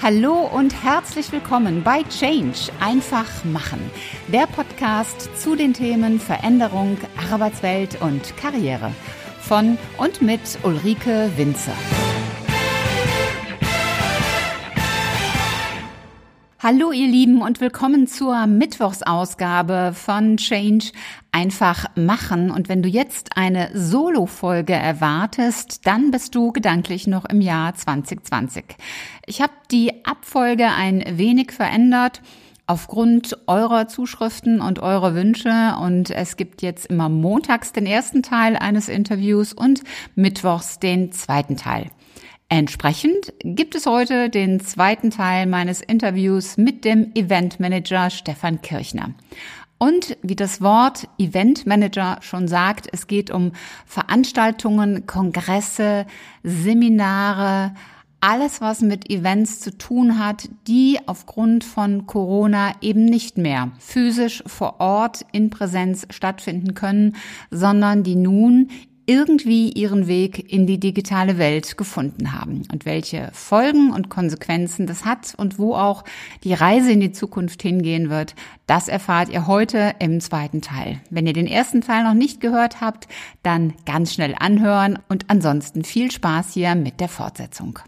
Hallo und herzlich willkommen bei Change einfach machen, der Podcast zu den Themen Veränderung, Arbeitswelt und Karriere von und mit Ulrike Winzer. Hallo ihr Lieben und willkommen zur Mittwochsausgabe von Change einfach machen. Und wenn du jetzt eine Solo-Folge erwartest, dann bist du gedanklich noch im Jahr 2020. Ich habe die Abfolge ein wenig verändert aufgrund eurer Zuschriften und eurer Wünsche. Und es gibt jetzt immer montags den ersten Teil eines Interviews und mittwochs den zweiten Teil. Entsprechend gibt es heute den zweiten Teil meines Interviews mit dem Eventmanager Stefan Kirchner. Und wie das Wort Eventmanager schon sagt, es geht um Veranstaltungen, Kongresse, Seminare, alles, was mit Events zu tun hat, die aufgrund von Corona eben nicht mehr physisch vor Ort in Präsenz stattfinden können, sondern die nun irgendwie ihren Weg in die digitale Welt gefunden haben und welche Folgen und Konsequenzen das hat und wo auch die Reise in die Zukunft hingehen wird, das erfahrt ihr heute im zweiten Teil. Wenn ihr den ersten Teil noch nicht gehört habt, dann ganz schnell anhören und ansonsten viel Spaß hier mit der Fortsetzung.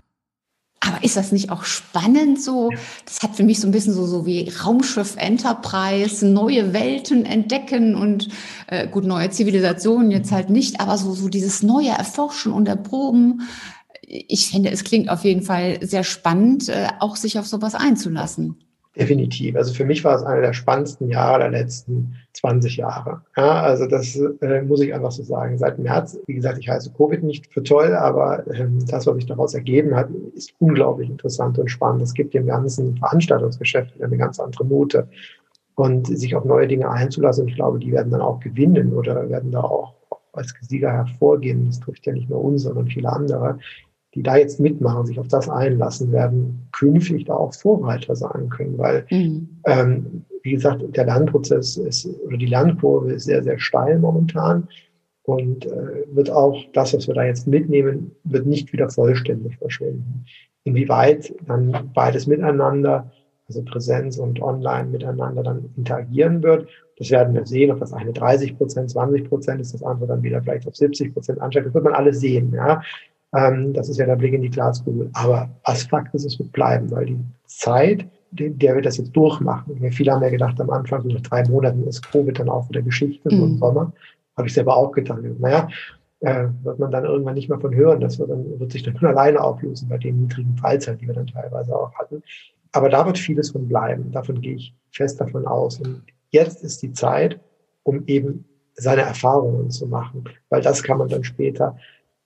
Aber ist das nicht auch spannend so? Das hat für mich so ein bisschen so, so wie Raumschiff Enterprise, neue Welten entdecken und äh, gut, neue Zivilisationen jetzt halt nicht, aber so, so dieses neue Erforschen und Erproben. Ich finde, es klingt auf jeden Fall sehr spannend, äh, auch sich auf sowas einzulassen. Definitiv. Also für mich war es einer der spannendsten Jahre der letzten 20 Jahre. Ja, also das äh, muss ich einfach so sagen. Seit März, wie gesagt, ich heiße Covid nicht für toll, aber ähm, das, was sich daraus ergeben hat, ist unglaublich interessant und spannend. Es gibt dem ganzen Veranstaltungsgeschäft eine ganz andere Note. Und sich auf neue Dinge einzulassen, ich glaube, die werden dann auch gewinnen oder werden da auch als Sieger hervorgehen. Das trifft ja nicht nur uns, sondern viele andere die da jetzt mitmachen, sich auf das einlassen, werden künftig da auch Vorreiter sein können, weil, mhm. ähm, wie gesagt, der Lernprozess ist, oder die Lernkurve ist sehr, sehr steil momentan und äh, wird auch das, was wir da jetzt mitnehmen, wird nicht wieder vollständig verschwinden. Inwieweit dann beides miteinander, also Präsenz und Online miteinander dann interagieren wird, das werden wir sehen, ob das eine 30 Prozent, 20 Prozent ist, das andere dann wieder vielleicht auf 70 Prozent ansteigt. Das wird man alles sehen. Ja. Ähm, das ist ja der Blick in die Glaskugel. Aber als Fakt ist, es wird bleiben, weil die Zeit, der wir das jetzt durchmachen, viele haben ja gedacht am Anfang, so nach drei Monaten ist Covid dann auch wieder Geschichte, so im mhm. Sommer. Habe ich selber auch getan. Naja, äh, wird man dann irgendwann nicht mehr von hören. Das wird, dann, wird sich dann von alleine auflösen bei den niedrigen Fallzahlen, die wir dann teilweise auch hatten. Aber da wird vieles von bleiben. Davon gehe ich fest davon aus. Und jetzt ist die Zeit, um eben seine Erfahrungen zu machen, weil das kann man dann später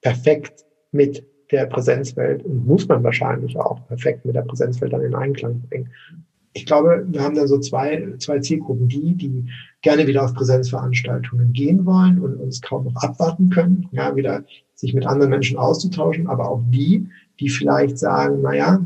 perfekt mit der Präsenzwelt und muss man wahrscheinlich auch perfekt mit der Präsenzwelt dann in Einklang bringen. Ich glaube, wir haben da so zwei, zwei Zielgruppen. Die, die gerne wieder auf Präsenzveranstaltungen gehen wollen und uns kaum noch abwarten können, ja, wieder sich mit anderen Menschen auszutauschen, aber auch die, die vielleicht sagen, naja,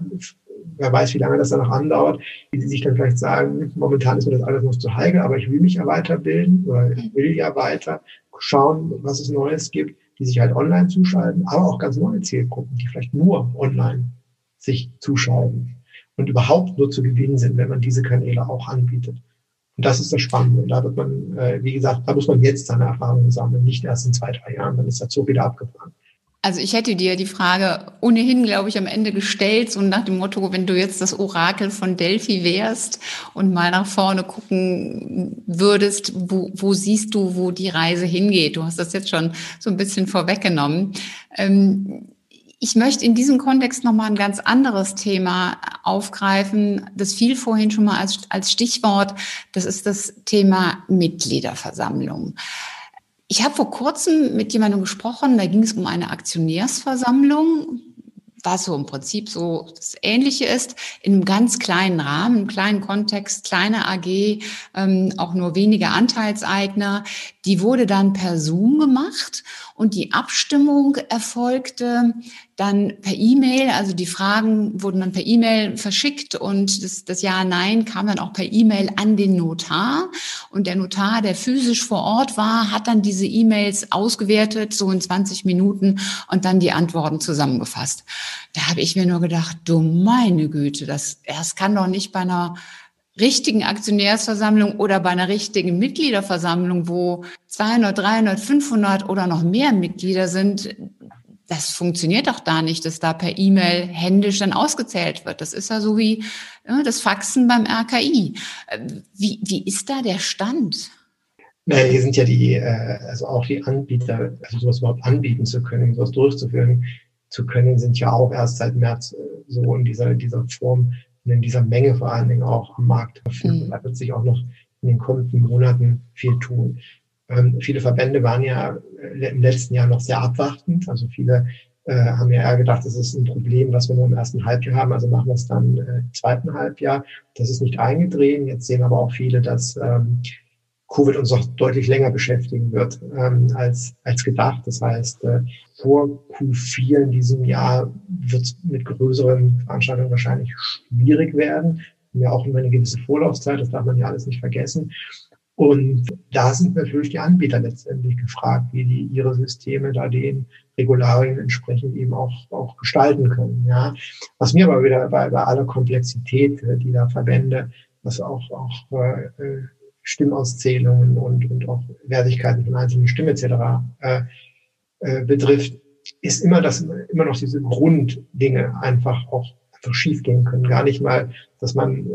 wer weiß, wie lange das dann noch andauert, die sich dann vielleicht sagen, momentan ist mir das alles noch zu heikel, aber ich will mich ja weiterbilden oder ich will ja weiter schauen, was es Neues gibt die sich halt online zuschalten, aber auch ganz neue Zielgruppen, die vielleicht nur online sich zuschalten und überhaupt nur zu gewinnen sind, wenn man diese Kanäle auch anbietet. Und das ist das Spannende. Da wird man, äh, wie gesagt, da muss man jetzt seine Erfahrungen sammeln, nicht erst in zwei, drei Jahren, dann ist der Zug wieder abgefahren. Also ich hätte dir die Frage ohnehin, glaube ich, am Ende gestellt, so nach dem Motto, wenn du jetzt das Orakel von Delphi wärst und mal nach vorne gucken würdest, wo, wo siehst du, wo die Reise hingeht? Du hast das jetzt schon so ein bisschen vorweggenommen. Ähm, ich möchte in diesem Kontext nochmal ein ganz anderes Thema aufgreifen. Das fiel vorhin schon mal als, als Stichwort. Das ist das Thema Mitgliederversammlung. Ich habe vor kurzem mit jemandem gesprochen, da ging es um eine Aktionärsversammlung, was so im Prinzip so das Ähnliche ist, in einem ganz kleinen Rahmen, im kleinen Kontext, kleine AG, ähm, auch nur wenige Anteilseigner. Die wurde dann per Zoom gemacht und die Abstimmung erfolgte dann per E-Mail, also die Fragen wurden dann per E-Mail verschickt und das, das Ja-Nein kam dann auch per E-Mail an den Notar. Und der Notar, der physisch vor Ort war, hat dann diese E-Mails ausgewertet, so in 20 Minuten und dann die Antworten zusammengefasst. Da habe ich mir nur gedacht, du meine Güte, das, das kann doch nicht bei einer richtigen Aktionärsversammlung oder bei einer richtigen Mitgliederversammlung, wo 200, 300, 500 oder noch mehr Mitglieder sind, das funktioniert doch da nicht, dass da per E-Mail händisch dann ausgezählt wird. Das ist ja so wie ja, das Faxen beim RKI. Wie, wie ist da der Stand? Naja, hier sind ja die, äh, also auch die Anbieter, also sowas überhaupt anbieten zu können, sowas durchzuführen zu können, sind ja auch erst seit März äh, so in dieser, dieser Form und in dieser Menge vor allen Dingen auch am Markt verfügbar. Mhm. Da wird sich auch noch in den kommenden Monaten viel tun. Ähm, viele Verbände waren ja äh, im letzten Jahr noch sehr abwartend. Also viele äh, haben ja eher gedacht, das ist ein Problem, was wir nur im ersten Halbjahr haben. Also machen wir es dann äh, im zweiten Halbjahr. Das ist nicht eingetreten. Jetzt sehen aber auch viele, dass ähm, Covid uns noch deutlich länger beschäftigen wird ähm, als, als gedacht. Das heißt, äh, vor Q4 in diesem Jahr wird es mit größeren Veranstaltungen wahrscheinlich schwierig werden. Wir haben ja auch immer eine gewisse Vorlaufzeit, das darf man ja alles nicht vergessen. Und da sind natürlich die Anbieter letztendlich gefragt, wie die ihre Systeme da den Regularien entsprechend eben auch, auch gestalten können. Ja. Was mir aber wieder bei, bei aller Komplexität, äh, die da Verbände, was auch, auch äh, Stimmauszählungen und, und auch Wertigkeiten von einzelnen Stimmen etc. Äh, äh, betrifft, ist immer das immer noch diese Grunddinge einfach auch einfach schiefgehen können. Gar nicht mal, dass man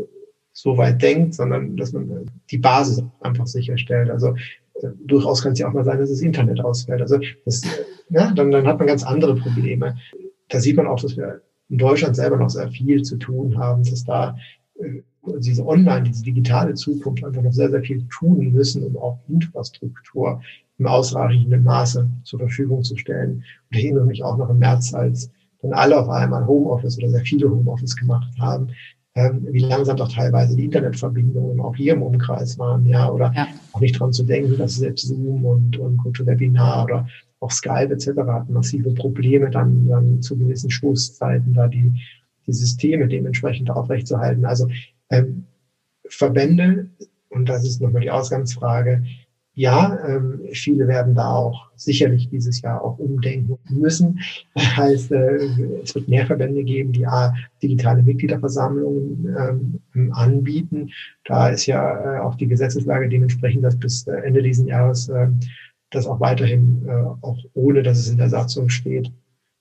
so weit denkt, sondern dass man die Basis einfach sicherstellt. Also äh, durchaus kann es ja auch mal sein, dass das Internet ausfällt. Also das, ja, dann, dann hat man ganz andere Probleme. Da sieht man auch, dass wir in Deutschland selber noch sehr viel zu tun haben, dass da äh, diese Online, diese digitale Zukunft einfach noch sehr, sehr viel tun müssen, um auch Infrastruktur im ausreichenden Maße zur Verfügung zu stellen. Und ich erinnere mich auch noch im März, als dann alle auf einmal Homeoffice oder sehr viele Homeoffice gemacht haben, ähm, wie langsam doch teilweise die Internetverbindungen auch hier im Umkreis waren, ja, oder ja. auch nicht dran zu denken, dass selbst Zoom und, und GoToWebinar oder auch Skype etc. hatten massive Probleme, dann, dann zu gewissen Stoßzeiten da die, die Systeme dementsprechend aufrechtzuerhalten. Also ähm, Verbände, und das ist nochmal die Ausgangsfrage, ja, ähm, viele werden da auch sicherlich dieses Jahr auch umdenken müssen. Das heißt, äh, es wird mehr Verbände geben, die A, digitale Mitgliederversammlungen ähm, anbieten. Da ist ja äh, auch die Gesetzeslage dementsprechend, dass bis äh, Ende dieses Jahres äh, das auch weiterhin, äh, auch ohne dass es in der Satzung steht,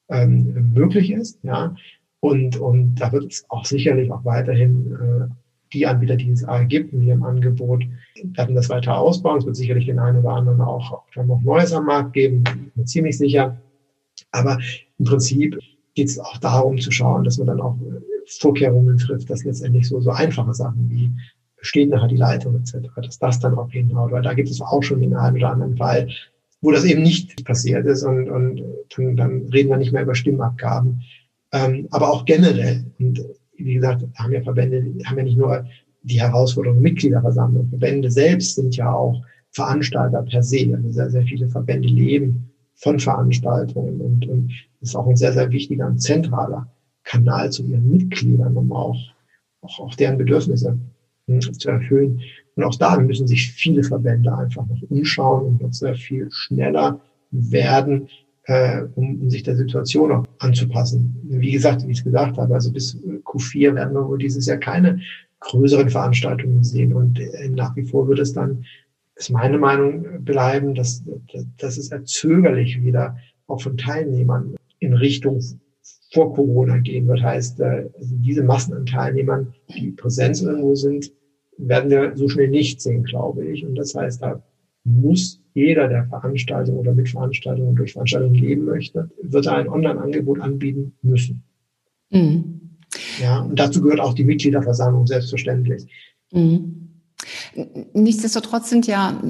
ähm, möglich ist. Ja. Und, und da wird es auch sicherlich auch weiterhin äh, die Anbieter, die es gibt in ihrem Angebot, werden das weiter ausbauen. Es wird sicherlich den einen oder anderen auch, auch noch Neues am Markt geben, bin ziemlich sicher. Aber im Prinzip geht es auch darum zu schauen, dass man dann auch äh, Vorkehrungen trifft, dass letztendlich so, so einfache Sachen wie besteht nachher die Leitung etc., dass das dann auch hinhaut. Weil da gibt es auch schon den einen oder anderen Fall, wo das eben nicht passiert ist und, und dann, dann reden wir nicht mehr über Stimmabgaben. Ähm, aber auch generell. Und wie gesagt, haben ja Verbände, haben ja nicht nur die Herausforderung Mitgliederversammlung. Verbände selbst sind ja auch Veranstalter per se. Also sehr, sehr viele Verbände leben von Veranstaltungen und, und ist auch ein sehr, sehr wichtiger und zentraler Kanal zu ihren Mitgliedern, um auch, auch, auch deren Bedürfnisse hm, zu erfüllen. Und auch da müssen sich viele Verbände einfach noch umschauen und noch sehr viel schneller werden, äh, um, um sich der Situation auch anzupassen. Wie gesagt, wie ich es gesagt habe, also bis Q4 werden wir wohl dieses Jahr keine größeren Veranstaltungen sehen. Und äh, nach wie vor wird es dann, ist meine Meinung, bleiben, dass, dass es erzögerlich wieder auch von Teilnehmern in Richtung vor Corona gehen wird. Heißt, äh, also diese Massen an Teilnehmern, die Präsenz irgendwo sind, werden wir so schnell nicht sehen, glaube ich. Und das heißt, da muss jeder, der Veranstaltungen oder mit Veranstaltungen durch Veranstaltungen leben möchte, wird er ein Online-Angebot anbieten müssen. Mhm. Ja, und dazu gehört auch die Mitgliederversammlung selbstverständlich. Mhm. Nichtsdestotrotz sind ja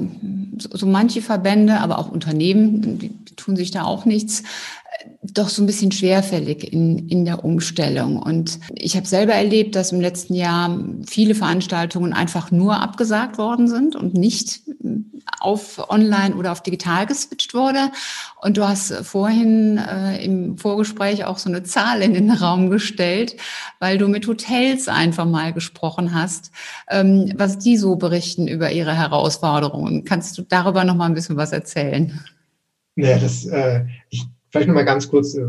so manche Verbände, aber auch Unternehmen, die tun sich da auch nichts, doch so ein bisschen schwerfällig in, in der Umstellung. Und ich habe selber erlebt, dass im letzten Jahr viele Veranstaltungen einfach nur abgesagt worden sind und nicht auf online oder auf digital geswitcht wurde. Und du hast vorhin äh, im Vorgespräch auch so eine Zahl in den Raum gestellt, weil du mit Hotels einfach mal gesprochen hast, ähm, was die so berichten über ihre Herausforderungen. Kannst du darüber noch mal ein bisschen was erzählen? Ja, das, äh, ich, vielleicht noch mal ganz kurz, äh,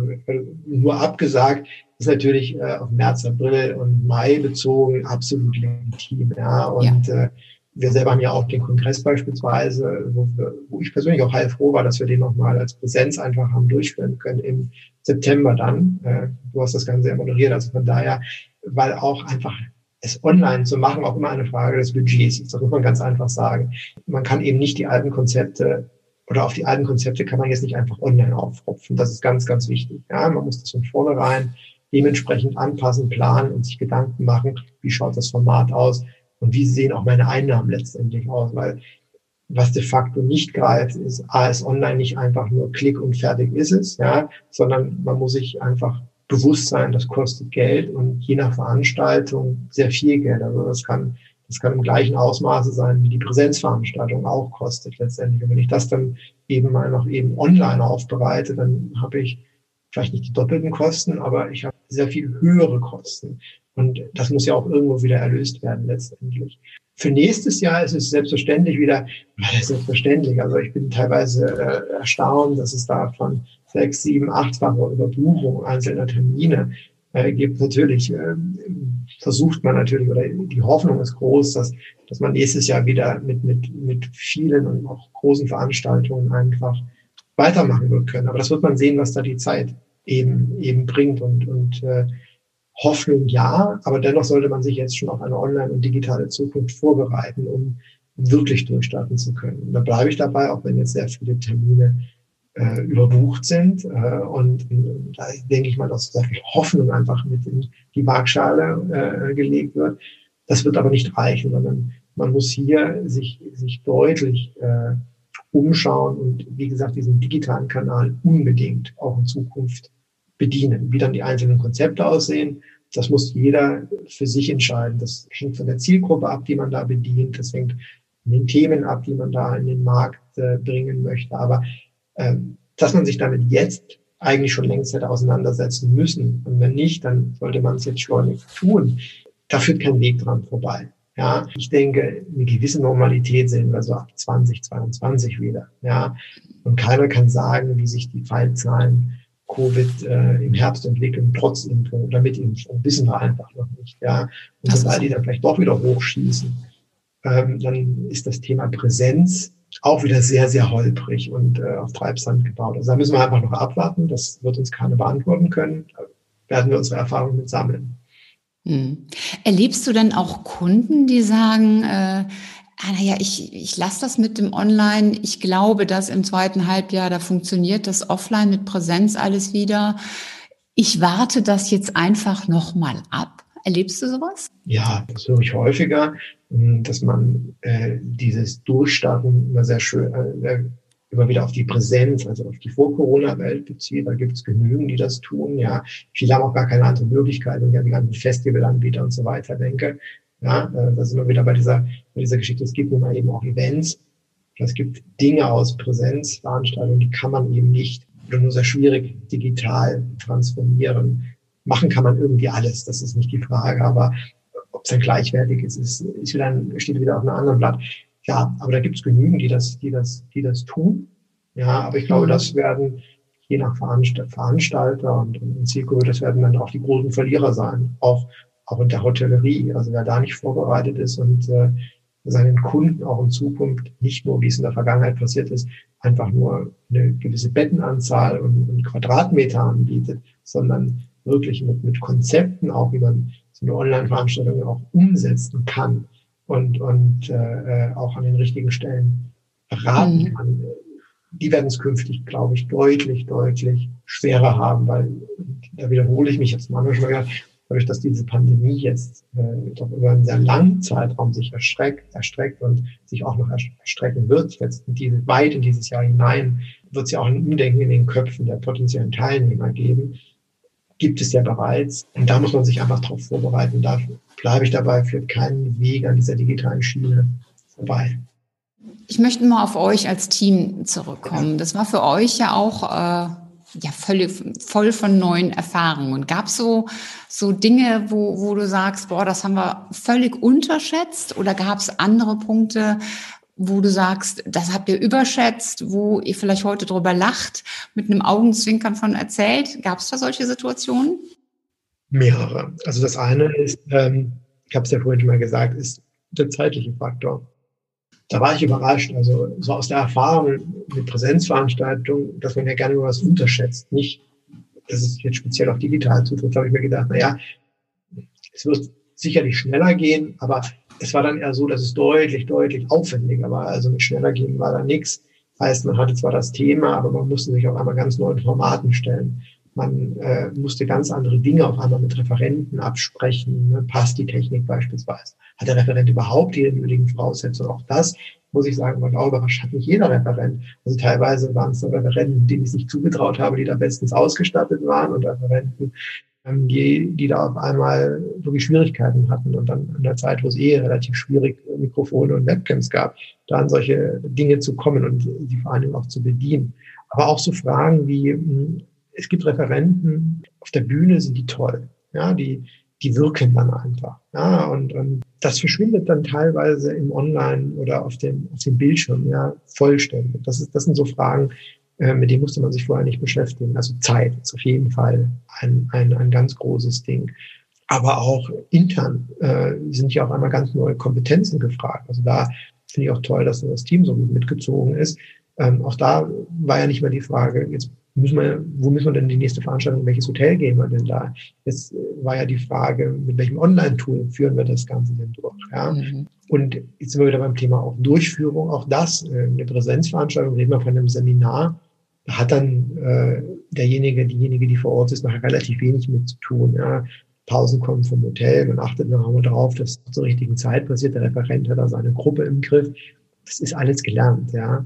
nur abgesagt, ist natürlich äh, auf März, April und Mai bezogen absolut legitim. Ja, und ja. Äh, wir selber haben ja auch den Kongress beispielsweise, wo, wir, wo ich persönlich auch heilfroh war, dass wir den nochmal als Präsenz einfach haben durchführen können im September dann. Äh, du hast das Ganze ja moderiert, also von daher, weil auch einfach es online zu machen auch immer eine Frage des Budgets ist. Das muss man ganz einfach sagen. Man kann eben nicht die alten Konzepte oder auf die alten Konzepte kann man jetzt nicht einfach online aufropfen. Das ist ganz, ganz wichtig. Ja, man muss das von vornherein dementsprechend anpassen, planen und sich Gedanken machen, wie schaut das Format aus und wie sehen auch meine Einnahmen letztendlich aus, weil was de facto nicht greift, ist A, ist online nicht einfach nur Klick und fertig ist es, ja, sondern man muss sich einfach bewusst sein, das kostet Geld und je nach Veranstaltung sehr viel Geld. Also das kann, das kann im gleichen Ausmaße sein, wie die Präsenzveranstaltung auch kostet letztendlich. Und wenn ich das dann eben mal noch eben online aufbereite, dann habe ich vielleicht nicht die doppelten Kosten, aber ich habe sehr viel höhere Kosten. Und das muss ja auch irgendwo wieder erlöst werden letztendlich. Für nächstes Jahr ist es selbstverständlich wieder, selbstverständlich, also ich bin teilweise äh, erstaunt, dass es da von sechs, sieben, achtfache Überbuchung einzelner Termine äh, gibt. Natürlich äh, versucht man natürlich, oder die Hoffnung ist groß, dass, dass man nächstes Jahr wieder mit, mit, mit vielen und auch großen Veranstaltungen einfach weitermachen wird können. Aber das wird man sehen, was da die Zeit eben, eben bringt. Und, und äh, Hoffnung ja, aber dennoch sollte man sich jetzt schon auf eine online und digitale Zukunft vorbereiten, um wirklich durchstarten zu können. Und da bleibe ich dabei, auch wenn jetzt sehr viele Termine äh, überbucht sind. Äh, und, und da denke ich mal, dass sehr viel Hoffnung einfach mit in die Waagschale äh, gelegt wird. Das wird aber nicht reichen, sondern man muss hier sich, sich deutlich äh, umschauen und wie gesagt diesen digitalen Kanal unbedingt auch in Zukunft bedienen. Wie dann die einzelnen Konzepte aussehen, das muss jeder für sich entscheiden. Das hängt von der Zielgruppe ab, die man da bedient. Das hängt von den Themen ab, die man da in den Markt äh, bringen möchte. Aber äh, dass man sich damit jetzt eigentlich schon längst hätte auseinandersetzen müssen. Und wenn nicht, dann sollte man es jetzt schleunigst tun. Da führt kein Weg dran vorbei. Ja, ich denke, eine gewisse Normalität sehen wir so ab 2022 wieder. Ja, und keiner kann sagen, wie sich die Fallzahlen Covid äh, im Herbst entwickeln, trotz Impfung oder mit Impfung, wissen wir einfach noch nicht. Ja, und sobald die dann vielleicht doch wieder hochschießen, ähm, dann ist das Thema Präsenz auch wieder sehr, sehr holprig und äh, auf Treibsand gebaut. Also da müssen wir einfach noch abwarten. Das wird uns keiner beantworten können. Da werden wir unsere Erfahrungen mit sammeln. Hm. Erlebst du denn auch Kunden, die sagen, äh, ah, naja, ich, ich lasse das mit dem Online. Ich glaube, dass im zweiten Halbjahr, da funktioniert das Offline mit Präsenz alles wieder. Ich warte das jetzt einfach nochmal ab. Erlebst du sowas? Ja, das höre ich häufiger, hm, dass man äh, dieses Durchstarten immer sehr schön, äh, immer wieder auf die Präsenz, also auf die Vor-Corona-Welt bezieht. Da gibt es genügend, die das tun. Ja, viele haben auch gar keine andere Möglichkeit, wenn ich an die ganzen Festivalanbieter und so weiter denke. Ja, äh, da sind wir wieder bei dieser, bei dieser Geschichte. Es gibt nun mal eben auch Events. Es gibt Dinge aus Präsenzveranstaltungen, die kann man eben nicht oder nur sehr schwierig digital transformieren. Machen kann man irgendwie alles, das ist nicht die Frage, aber ob es dann gleichwertig ist, ist, ist wieder, steht wieder auf einem anderen Blatt. Ja, aber da gibt es genügend, die das, die das, die das tun. Ja, aber ich glaube, mhm. das werden je nach Veranstalter und, und Zielgruppe, das werden dann auch die großen Verlierer sein. Auch, auch in der Hotellerie. Also wer da nicht vorbereitet ist und äh, seinen Kunden auch in Zukunft nicht nur, wie es in der Vergangenheit passiert ist, einfach nur eine gewisse Bettenanzahl und, und Quadratmeter anbietet, sondern wirklich mit, mit Konzepten auch, wie man so eine Online-Veranstaltung auch umsetzen kann und, und äh, auch an den richtigen Stellen beraten mhm. kann, die werden es künftig, glaube ich, deutlich, deutlich schwerer haben, weil, da wiederhole ich mich jetzt mal, schon mal dadurch, dass diese Pandemie jetzt äh, doch über einen sehr langen Zeitraum sich erstreckt, erstreckt und sich auch noch erstrecken wird, jetzt in diese, weit in dieses Jahr hinein, wird es ja auch ein Umdenken in den Köpfen der potenziellen Teilnehmer geben. Gibt es ja bereits. Und da muss man sich einfach darauf vorbereiten. Da bleibe ich dabei, führt keinen Weg an dieser digitalen Schiene vorbei. Ich möchte mal auf euch als Team zurückkommen. Das war für euch ja auch äh, ja völlig voll von neuen Erfahrungen. Gab es so so Dinge, wo, wo du sagst, boah, das haben wir völlig unterschätzt, oder gab es andere Punkte, wo du sagst, das habt ihr überschätzt, wo ihr vielleicht heute drüber lacht, mit einem Augenzwinkern von erzählt? Gab es da solche Situationen? Mehrere. Also das eine ist, ähm, ich habe es ja vorhin schon mal gesagt, ist der zeitliche Faktor. Da war ich überrascht, also so aus der Erfahrung mit Präsenzveranstaltungen, dass man ja gerne was unterschätzt. Nicht, dass es jetzt speziell auf digital zutrifft, habe ich mir gedacht, na ja, es wird sicherlich schneller gehen, aber es war dann eher so, dass es deutlich, deutlich aufwendiger war. Also mit schneller gehen war da nichts. Heißt, man hatte zwar das Thema, aber man musste sich auf einmal ganz neuen Formaten stellen. Man äh, musste ganz andere Dinge auf einmal mit Referenten absprechen. Ne? Passt die Technik beispielsweise? Hat der Referent überhaupt die nötigen Voraussetzungen? Auch das, muss ich sagen, war überrascht, hat nicht jeder Referent. Also teilweise waren es Referenten, denen ich es nicht zugetraut habe, die da bestens ausgestattet waren und Referenten, ähm, die, die da auf einmal wirklich Schwierigkeiten hatten und dann in der Zeit, wo es eh relativ schwierig Mikrofone und Webcams gab, da an solche Dinge zu kommen und die vor Dingen auch zu bedienen. Aber auch so Fragen wie, hm, es gibt Referenten, auf der Bühne sind die toll. Ja, die, die wirken dann einfach. Ja, und, und das verschwindet dann teilweise im Online oder auf dem, auf dem Bildschirm, ja, vollständig. Das ist, das sind so Fragen, äh, mit denen musste man sich vorher nicht beschäftigen. Also Zeit ist auf jeden Fall ein, ein, ein ganz großes Ding. Aber auch intern äh, sind ja auf einmal ganz neue Kompetenzen gefragt. Also da finde ich auch toll, dass das Team so gut mitgezogen ist. Ähm, auch da war ja nicht mehr die Frage, jetzt müssen wir, wo müssen wir denn die nächste Veranstaltung, welches Hotel gehen wir denn da? Jetzt äh, war ja die Frage, mit welchem Online-Tool führen wir das Ganze denn durch? Ja? Mhm. Und jetzt sind wir wieder beim Thema auch Durchführung. Auch das, äh, eine Präsenzveranstaltung, reden wir von einem Seminar, hat dann äh, derjenige, diejenige, die vor Ort ist, nachher relativ wenig mit zu tun. Ja. Pausen kommen vom Hotel, man achtet nachher darauf, dass zur richtigen Zeit passiert. Der Referent hat da seine Gruppe im Griff. Das ist alles gelernt, ja.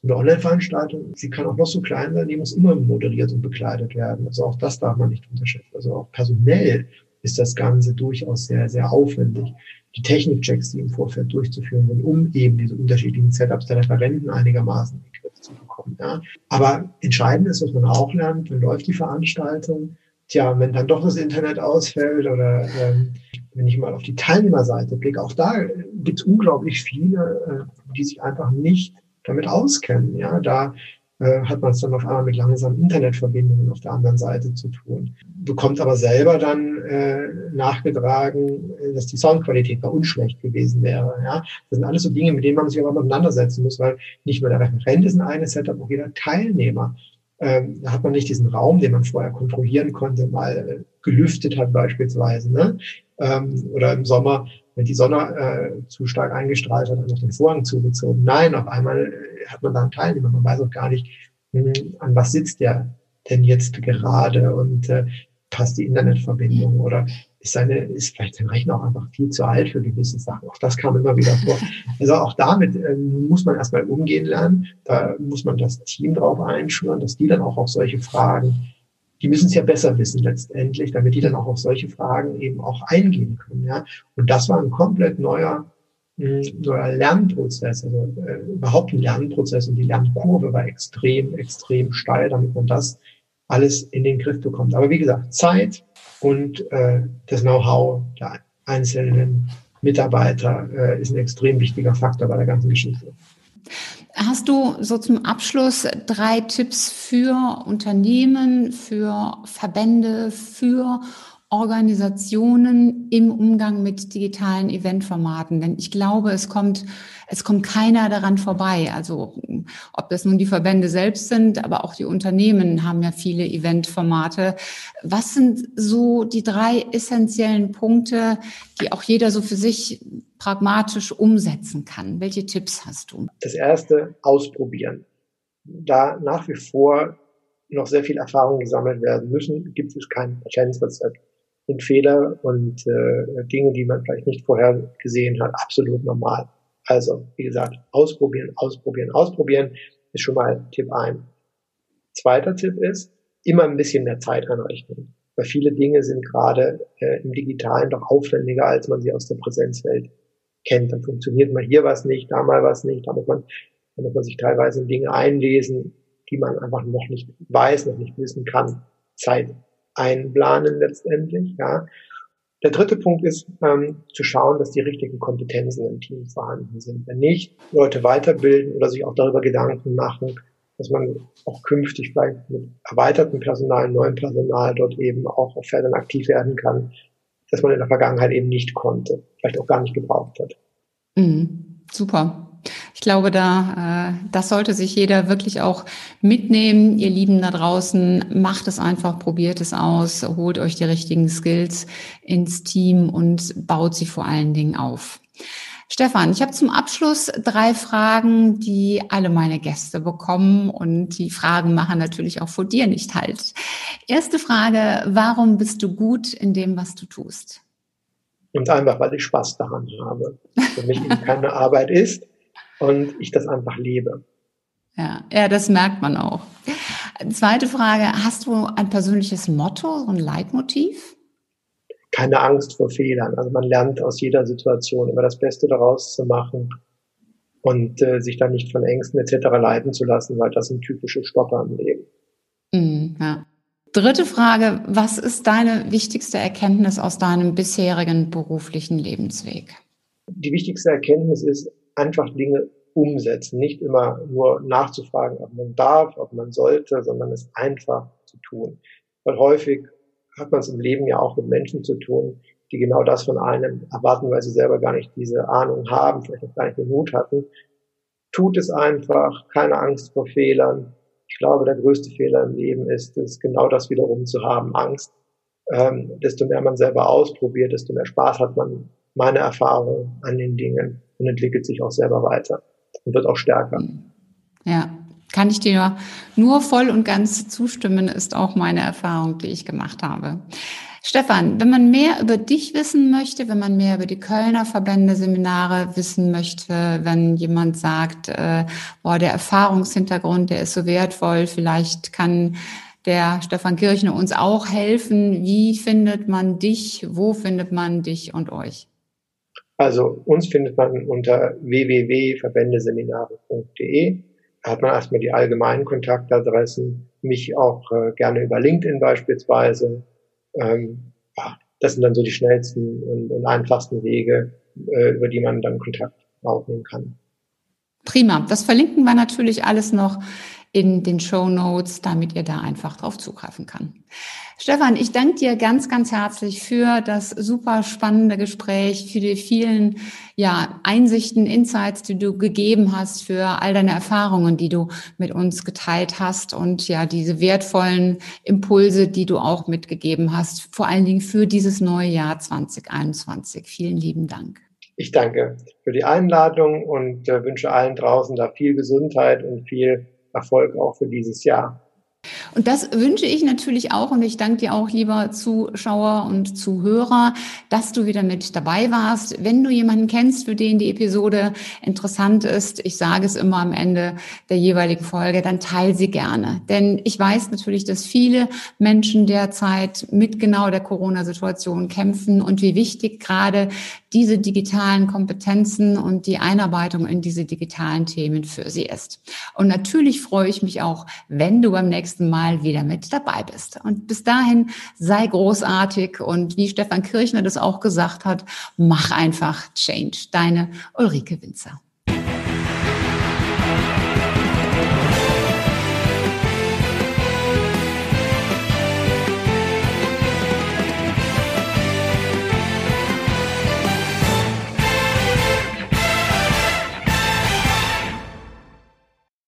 So eine Online-Veranstaltung, sie kann auch noch so klein sein, die muss immer moderiert und begleitet werden. Also auch das darf man nicht unterschätzen. Also auch personell ist das Ganze durchaus sehr, sehr aufwendig, die Technikchecks, die im Vorfeld durchzuführen sind, um eben diese unterschiedlichen Setups der Referenten einigermaßen zu bekommen. Ja. Aber entscheidend ist, was man auch lernt, dann läuft die Veranstaltung. Tja, wenn dann doch das Internet ausfällt oder ähm, wenn ich mal auf die Teilnehmerseite blicke, auch da gibt es unglaublich viele, äh, die sich einfach nicht damit auskennen. Ja, da äh, hat man es dann auf einmal mit langsamen Internetverbindungen auf der anderen Seite zu tun. Bekommt aber selber dann äh, nachgetragen, äh, dass die Soundqualität bei uns schlecht gewesen wäre. Ja? Das sind alles so Dinge, mit denen man sich aber auseinandersetzen muss, weil nicht nur der Referent ist ein eigenes Setup, auch jeder Teilnehmer. Ähm, da hat man nicht diesen Raum, den man vorher kontrollieren konnte, mal äh, gelüftet hat beispielsweise. Ne? Ähm, oder im Sommer wenn die Sonne äh, zu stark eingestrahlt hat, noch den Vorhang zugezogen. Nein, auf einmal äh, hat man da einen Teilnehmer. Man weiß auch gar nicht, mh, hm, an was sitzt der denn jetzt gerade und äh, passt die Internetverbindung oder ist seine, ist vielleicht sein Rechner auch einfach viel zu alt für gewisse Sachen. Auch das kam immer wieder vor. Also auch damit äh, muss man erstmal umgehen lernen. Da muss man das Team drauf einschwören, dass die dann auch auf solche Fragen die müssen es ja besser wissen letztendlich, damit die dann auch auf solche Fragen eben auch eingehen können. Ja? Und das war ein komplett neuer, hm, neuer Lernprozess, also äh, überhaupt ein Lernprozess und die Lernkurve war extrem, extrem steil, damit man das alles in den Griff bekommt. Aber wie gesagt, Zeit und äh, das Know-how der einzelnen Mitarbeiter äh, ist ein extrem wichtiger Faktor bei der ganzen Geschichte. Hast du so zum Abschluss drei Tipps für Unternehmen, für Verbände, für Organisationen im Umgang mit digitalen Eventformaten? Denn ich glaube, es kommt, es kommt keiner daran vorbei. Also, ob das nun die Verbände selbst sind, aber auch die Unternehmen haben ja viele Eventformate. Was sind so die drei essentiellen Punkte, die auch jeder so für sich pragmatisch umsetzen kann? Welche Tipps hast du? Das erste, ausprobieren. Da nach wie vor noch sehr viel Erfahrung gesammelt werden müssen, gibt es kein Patentrezept. Sind Fehler und äh, Dinge, die man vielleicht nicht vorher gesehen hat, absolut normal. Also, wie gesagt, ausprobieren, ausprobieren, ausprobieren ist schon mal Tipp 1. Zweiter Tipp ist, immer ein bisschen mehr Zeit anrechnen. Weil viele Dinge sind gerade äh, im Digitalen doch aufwendiger, als man sie aus der Präsenzwelt kennt. Dann funktioniert mal hier was nicht, da mal was nicht. Da muss man, da muss man sich teilweise in Dinge einlesen, die man einfach noch nicht weiß, noch nicht wissen kann. Zeit einplanen letztendlich, ja. Der dritte Punkt ist, ähm, zu schauen, dass die richtigen Kompetenzen im Team vorhanden sind. Wenn nicht, Leute weiterbilden oder sich auch darüber Gedanken machen, dass man auch künftig vielleicht mit erweitertem Personal, neuem Personal dort eben auch auf Feldern aktiv werden kann, dass man in der Vergangenheit eben nicht konnte, vielleicht auch gar nicht gebraucht hat. Mhm. Super. Ich glaube, da, äh, das sollte sich jeder wirklich auch mitnehmen. Ihr Lieben da draußen, macht es einfach, probiert es aus, holt euch die richtigen Skills ins Team und baut sie vor allen Dingen auf. Stefan, ich habe zum Abschluss drei Fragen, die alle meine Gäste bekommen und die Fragen machen natürlich auch vor dir nicht halt. Erste Frage, warum bist du gut in dem, was du tust? Und einfach, weil ich Spaß daran habe. Für mich keine Arbeit ist und ich das einfach lebe. Ja, ja, das merkt man auch. Zweite Frage, hast du ein persönliches Motto, so ein Leitmotiv? keine Angst vor Fehlern. Also man lernt aus jeder Situation immer das Beste daraus zu machen und äh, sich dann nicht von Ängsten etc. leiten zu lassen, weil das sind typische Stopper im Leben. Mm, ja. Dritte Frage, was ist deine wichtigste Erkenntnis aus deinem bisherigen beruflichen Lebensweg? Die wichtigste Erkenntnis ist einfach Dinge umsetzen, nicht immer nur nachzufragen, ob man darf, ob man sollte, sondern es einfach zu tun. Weil häufig hat man es im Leben ja auch mit Menschen zu tun, die genau das von einem erwarten, weil sie selber gar nicht diese Ahnung haben, vielleicht auch gar nicht den Mut hatten. Tut es einfach, keine Angst vor Fehlern. Ich glaube, der größte Fehler im Leben ist es, genau das wiederum zu haben, Angst. Ähm, desto mehr man selber ausprobiert, desto mehr Spaß hat man, meine Erfahrung an den Dingen und entwickelt sich auch selber weiter und wird auch stärker. Ja, kann ich dir nur voll und ganz zustimmen, ist auch meine Erfahrung, die ich gemacht habe. Stefan, wenn man mehr über dich wissen möchte, wenn man mehr über die Kölner Verbände, Seminare wissen möchte, wenn jemand sagt, äh, boah, der Erfahrungshintergrund, der ist so wertvoll, vielleicht kann der Stefan Kirchner uns auch helfen. Wie findet man dich? Wo findet man dich und euch? Also uns findet man unter www.verbändeseminare.de hat man erstmal die allgemeinen Kontaktadressen, mich auch äh, gerne über LinkedIn beispielsweise. Ähm, das sind dann so die schnellsten und, und einfachsten Wege, äh, über die man dann Kontakt aufnehmen kann. Prima. Das verlinken wir natürlich alles noch in den Show Notes, damit ihr da einfach drauf zugreifen kann. Stefan, ich danke dir ganz, ganz herzlich für das super spannende Gespräch, für die vielen ja, Einsichten, Insights, die du gegeben hast, für all deine Erfahrungen, die du mit uns geteilt hast und ja, diese wertvollen Impulse, die du auch mitgegeben hast, vor allen Dingen für dieses neue Jahr 2021. Vielen lieben Dank. Ich danke für die Einladung und äh, wünsche allen draußen da viel Gesundheit und viel Erfolg auch für dieses Jahr. Und das wünsche ich natürlich auch und ich danke dir auch, lieber Zuschauer und Zuhörer, dass du wieder mit dabei warst. Wenn du jemanden kennst, für den die Episode interessant ist, ich sage es immer am Ende der jeweiligen Folge, dann teile sie gerne. Denn ich weiß natürlich, dass viele Menschen derzeit mit genau der Corona-Situation kämpfen und wie wichtig gerade diese digitalen Kompetenzen und die Einarbeitung in diese digitalen Themen für sie ist. Und natürlich freue ich mich auch, wenn du beim nächsten Mal wieder mit dabei bist. Und bis dahin sei großartig und wie Stefan Kirchner das auch gesagt hat, mach einfach Change. Deine Ulrike Winzer.